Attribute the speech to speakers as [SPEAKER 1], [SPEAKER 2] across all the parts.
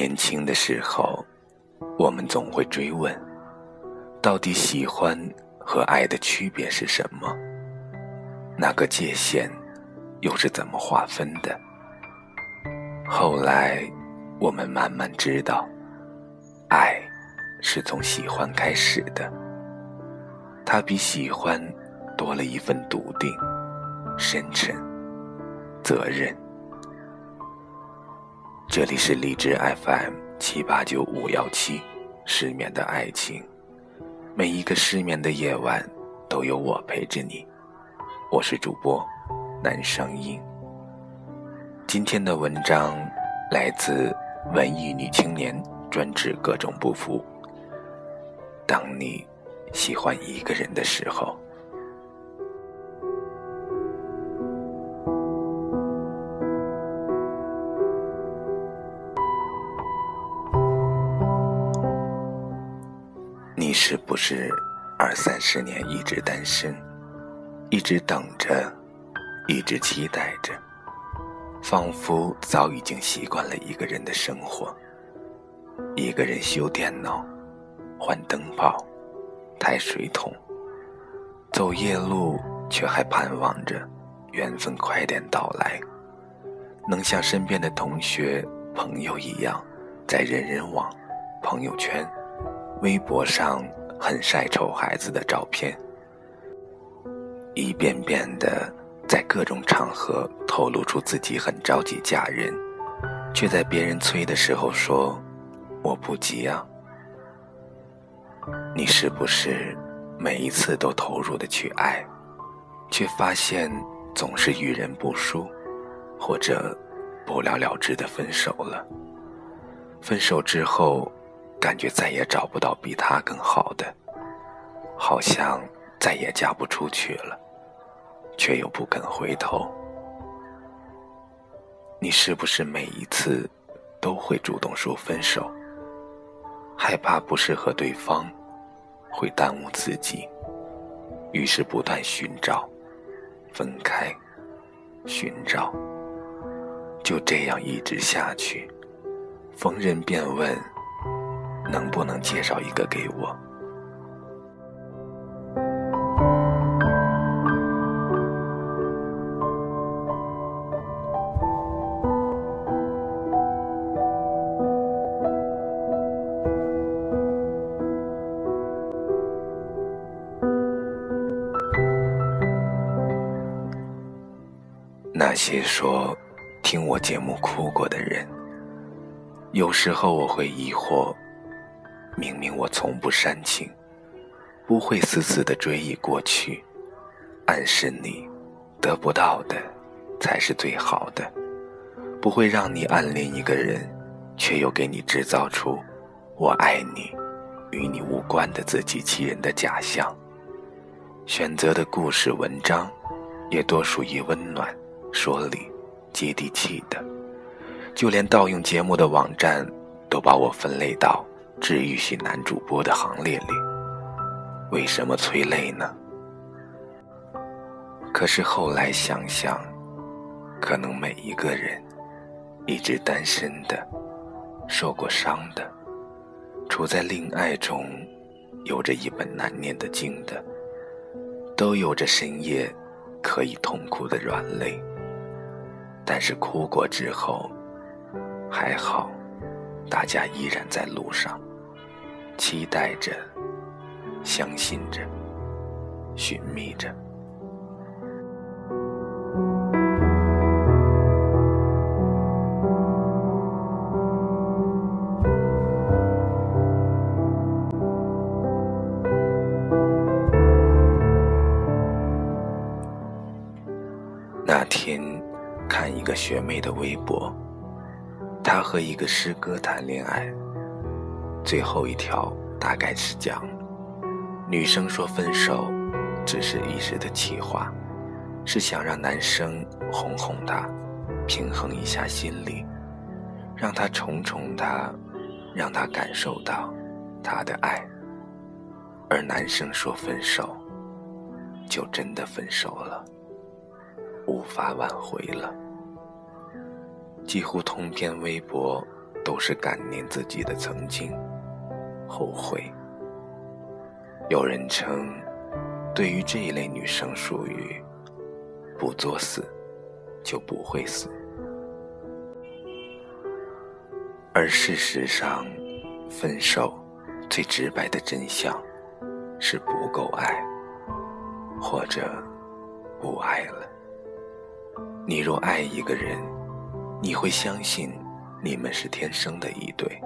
[SPEAKER 1] 年轻的时候，我们总会追问：到底喜欢和爱的区别是什么？那个界限又是怎么划分的？后来，我们慢慢知道，爱是从喜欢开始的。它比喜欢多了一份笃定、深沉、责任。这里是荔枝 FM 七八九五幺七，失眠的爱情。每一个失眠的夜晚，都有我陪着你。我是主播南声音。今天的文章来自文艺女青年，专治各种不服。当你喜欢一个人的时候。是不是二三十年一直单身，一直等着，一直期待着，仿佛早已经习惯了一个人的生活。一个人修电脑，换灯泡，抬水桶，走夜路，却还盼望着缘分快点到来，能像身边的同学、朋友一样，在人人网、朋友圈。微博上很晒丑孩子的照片，一遍遍的在各种场合透露出自己很着急嫁人，却在别人催的时候说：“我不急啊。”你是不是每一次都投入的去爱，却发现总是遇人不淑，或者不了了之的分手了？分手之后。感觉再也找不到比他更好的，好像再也嫁不出去了，却又不肯回头。你是不是每一次都会主动说分手？害怕不适合对方，会耽误自己，于是不断寻找，分开，寻找，就这样一直下去，逢人便问。能不能介绍一个给我？那些说听我节目哭过的人，有时候我会疑惑。明明我从不煽情，不会死死的追忆过去，暗示你得不到的才是最好的，不会让你暗恋一个人，却又给你制造出我爱你与你无关的自欺欺人的假象。选择的故事文章，也多属于温暖、说理、接地气的，就连盗用节目的网站都把我分类到。治愈系男主播的行列里，为什么催泪呢？可是后来想想，可能每一个人，一直单身的，受过伤的，处在恋爱中，有着一本难念的经的，都有着深夜可以痛哭的软肋。但是哭过之后，还好，大家依然在路上。期待着，相信着，寻觅着。那天看一个学妹的微博，她和一个师哥谈恋爱。最后一条大概是讲，女生说分手只是一时的气话，是想让男生哄哄她，平衡一下心理，让他宠宠她，让她感受到他的爱。而男生说分手，就真的分手了，无法挽回了。几乎通篇微博都是感念自己的曾经，后悔。有人称，对于这一类女生属于不作死就不会死，而事实上，分手最直白的真相是不够爱，或者不爱了。你若爱一个人，你会相信你们是天生的一对，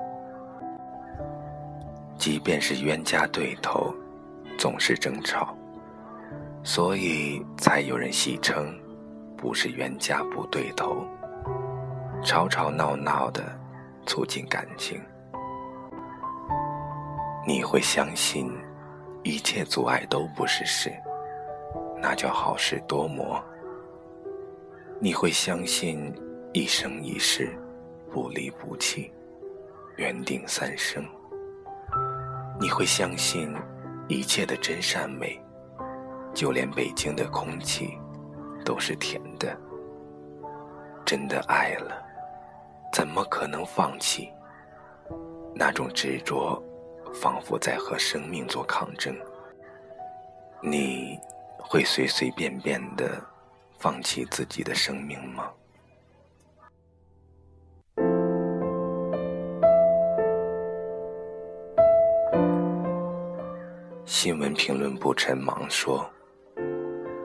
[SPEAKER 1] 即便是冤家对头。总是争吵，所以才有人戏称，不是冤家不对头，吵吵闹闹的促进感情。你会相信，一切阻碍都不是事，那叫好事多磨。你会相信，一生一世，不离不弃，缘定三生。你会相信。一切的真善美，就连北京的空气都是甜的。真的爱了，怎么可能放弃？那种执着，仿佛在和生命做抗争。你会随随便便的放弃自己的生命吗？新闻评论部陈芒说：“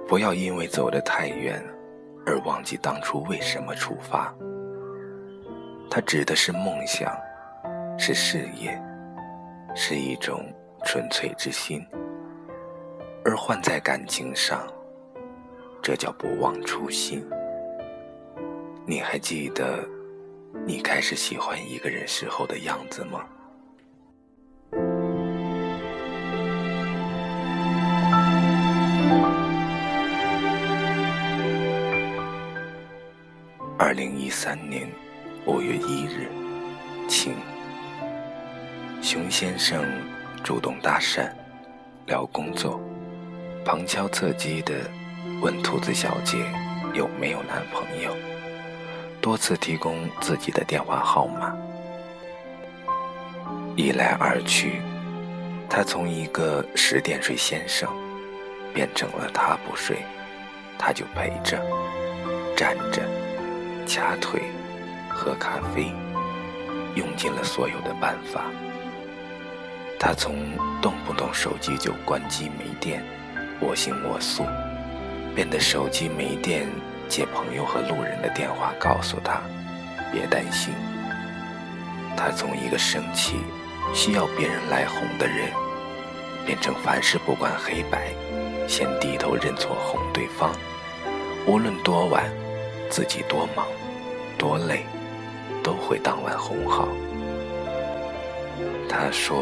[SPEAKER 1] 不要因为走得太远，而忘记当初为什么出发。”他指的是梦想，是事业，是一种纯粹之心。而换在感情上，这叫不忘初心。你还记得你开始喜欢一个人时候的样子吗？二零一三年五月一日，晴。熊先生主动搭讪，聊工作，旁敲侧击的问兔子小姐有没有男朋友，多次提供自己的电话号码。一来二去，他从一个十点睡先生，变成了他不睡，他就陪着，站着。掐腿，喝咖啡，用尽了所有的办法。他从动不动手机就关机没电，我行我素，变得手机没电接朋友和路人的电话，告诉他别担心。他从一个生气、需要别人来哄的人，变成凡事不管黑白，先低头认错哄对方，无论多晚。自己多忙，多累，都会当晚哄好。他说：“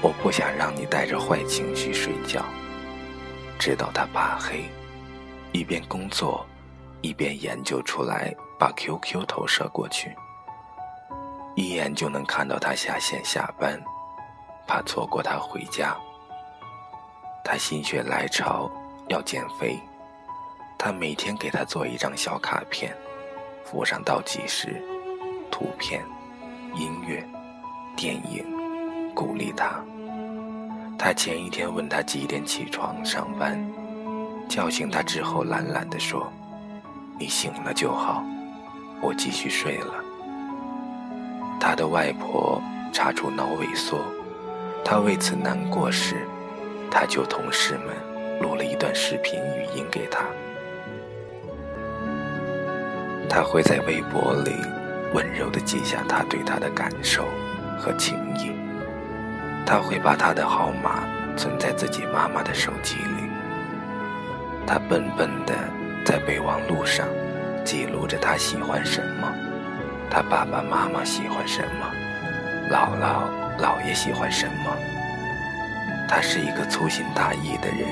[SPEAKER 1] 我不想让你带着坏情绪睡觉。”知道他怕黑，一边工作，一边研究出来，把 QQ 投射过去，一眼就能看到他下线下班，怕错过他回家。他心血来潮要减肥。他每天给他做一张小卡片，附上倒计时、图片、音乐、电影，鼓励他。他前一天问他几点起床上班，叫醒他之后懒懒地说：“你醒了就好，我继续睡了。”他的外婆查出脑萎缩，他为此难过时，他就同事们录了一段视频语音给他。他会在微博里温柔地记下他对她的感受和情谊。他会把她的号码存在自己妈妈的手机里。他笨笨地在备忘录上记录着他喜欢什么，他爸爸妈妈喜欢什么，姥姥姥爷喜欢什么。他是一个粗心大意的人，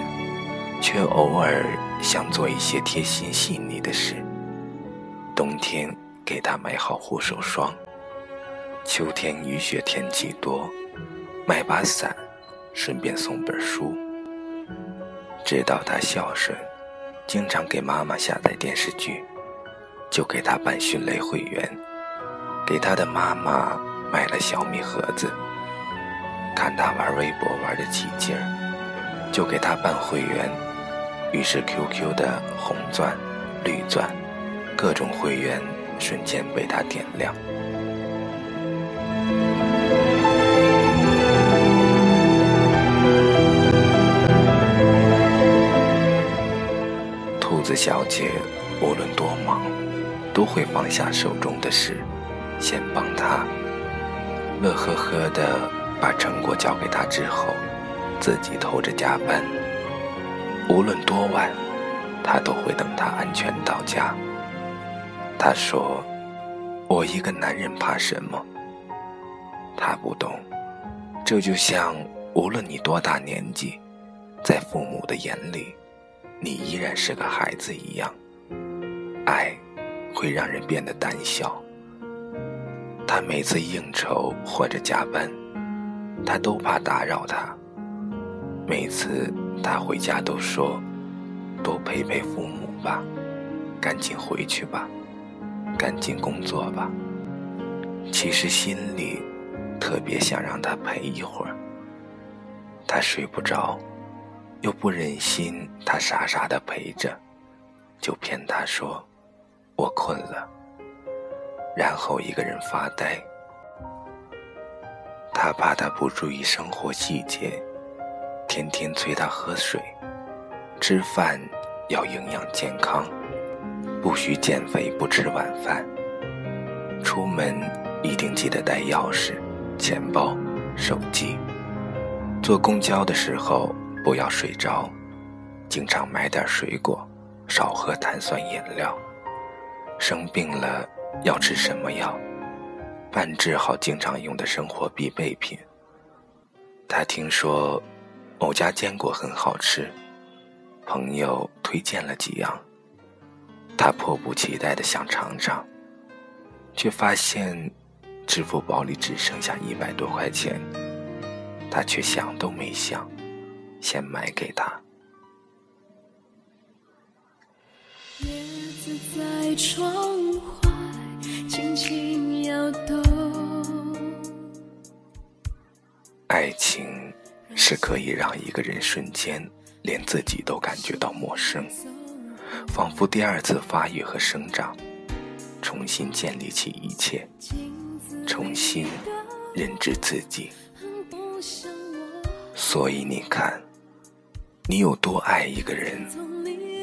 [SPEAKER 1] 却偶尔想做一些贴心细腻的事。冬天给他买好护手霜，秋天雨雪天气多，买把伞，顺便送本书。知道他孝顺，经常给妈妈下载电视剧，就给他办迅雷会员，给他的妈妈买了小米盒子。看他玩微博玩的起劲儿，就给他办会员。于是 QQ 的红钻、绿钻，各种会员瞬间被他点亮。兔子小姐无论多忙，都会放下手中的事，先帮他，乐呵呵的。把成果交给他之后，自己偷着加班。无论多晚，他都会等他安全到家。他说：“我一个男人怕什么？”他不懂，这就像无论你多大年纪，在父母的眼里，你依然是个孩子一样。爱会让人变得胆小。他每次应酬或者加班。他都怕打扰他，每次他回家都说：“多陪陪父母吧，赶紧回去吧，赶紧工作吧。”其实心里特别想让他陪一会儿。他睡不着，又不忍心他傻傻的陪着，就骗他说：“我困了。”然后一个人发呆。他怕他不注意生活细节，天天催他喝水，吃饭要营养健康，不许减肥不吃晚饭。出门一定记得带钥匙、钱包、手机。坐公交的时候不要睡着，经常买点水果，少喝碳酸饮料。生病了要吃什么药？办治好经常用的生活必备品。他听说某家坚果很好吃，朋友推荐了几样，他迫不及待的想尝尝，却发现支付宝里只剩下一百多块钱，他却想都没想，先买给他。叶子在窗外轻轻摇动。爱情是可以让一个人瞬间连自己都感觉到陌生，仿佛第二次发育和生长，重新建立起一切，重新认知自己。所以你看，你有多爱一个人，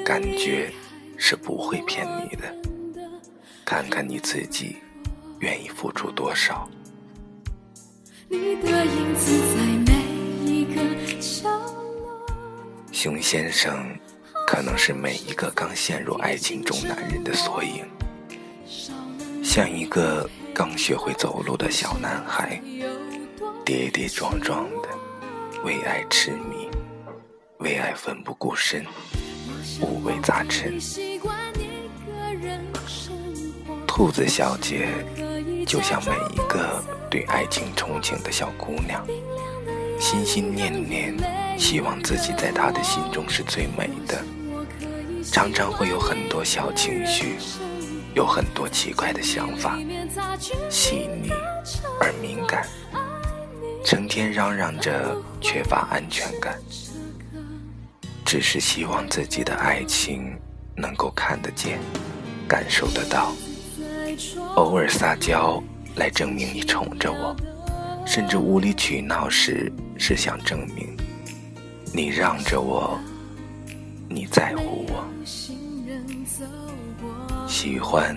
[SPEAKER 1] 感觉是不会骗你的。看看你自己，愿意付出多少。熊先生可能是每一个刚陷入爱情中男人的缩影，像一个刚学会走路的小男孩，跌跌撞撞的，为爱痴迷，为爱奋不顾身，五味杂陈。兔子小姐就像每一个。对爱情憧憬的小姑娘，心心念念，希望自己在他的心中是最美的。常常会有很多小情绪，有很多奇怪的想法，细腻而敏感，成天嚷嚷着缺乏安全感，只是希望自己的爱情能够看得见，感受得到，偶尔撒娇。来证明你宠着我，甚至无理取闹时是想证明你让着我，你在乎我。喜欢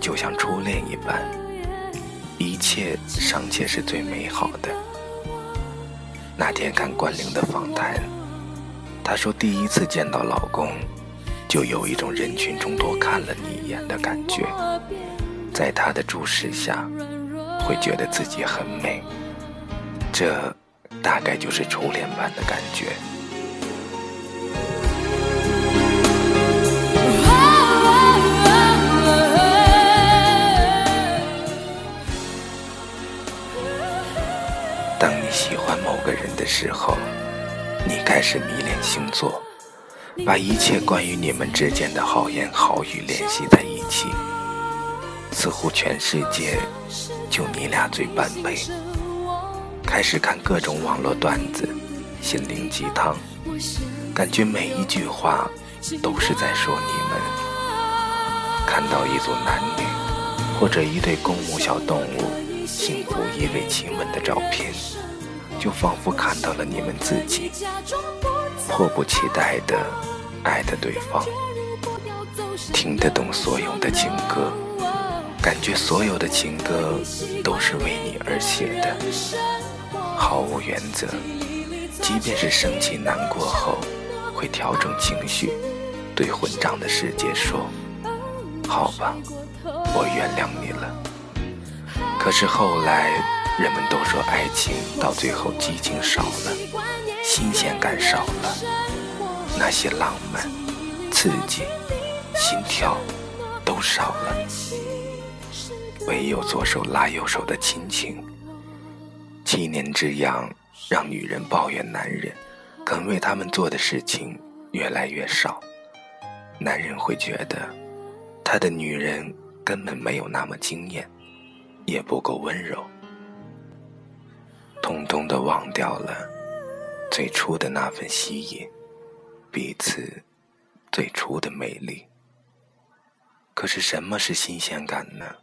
[SPEAKER 1] 就像初恋一般，一切尚且是最美好的。那天看关凌的访谈，她说第一次见到老公，就有一种人群中多看了你一眼的感觉。在他的注视下，会觉得自己很美，这大概就是初恋般的感觉。当你喜欢某个人的时候，你开始迷恋星座，把一切关于你们之间的好言好语联系在一起。似乎全世界就你俩最般配。开始看各种网络段子、心灵鸡汤，感觉每一句话都是在说你们。看到一组男女或者一对公母小动物幸福依偎亲吻的照片，就仿佛看到了你们自己，迫不及待的爱的对方，听得懂所有的情歌。感觉所有的情歌都是为你而写的，毫无原则。即便是生气难过后，会调整情绪，对混账的世界说：“好吧，我原谅你。”可是后来，人们都说爱情到最后激情少了，新鲜感少了，那些浪漫、刺激、心跳都少了。唯有左手拉右手的亲情，七年之痒让女人抱怨男人肯为他们做的事情越来越少，男人会觉得他的女人根本没有那么惊艳，也不够温柔，通通的忘掉了最初的那份吸引，彼此最初的美丽。可是什么是新鲜感呢？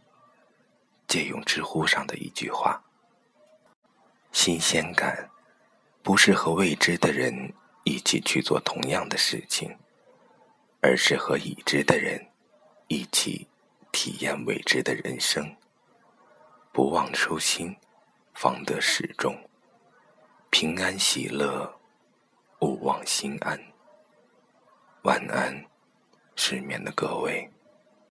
[SPEAKER 1] 借用知乎上的一句话：“新鲜感，不是和未知的人一起去做同样的事情，而是和已知的人一起体验未知的人生。不忘初心，方得始终。平安喜乐，勿忘心安。晚安，失眠的各位。”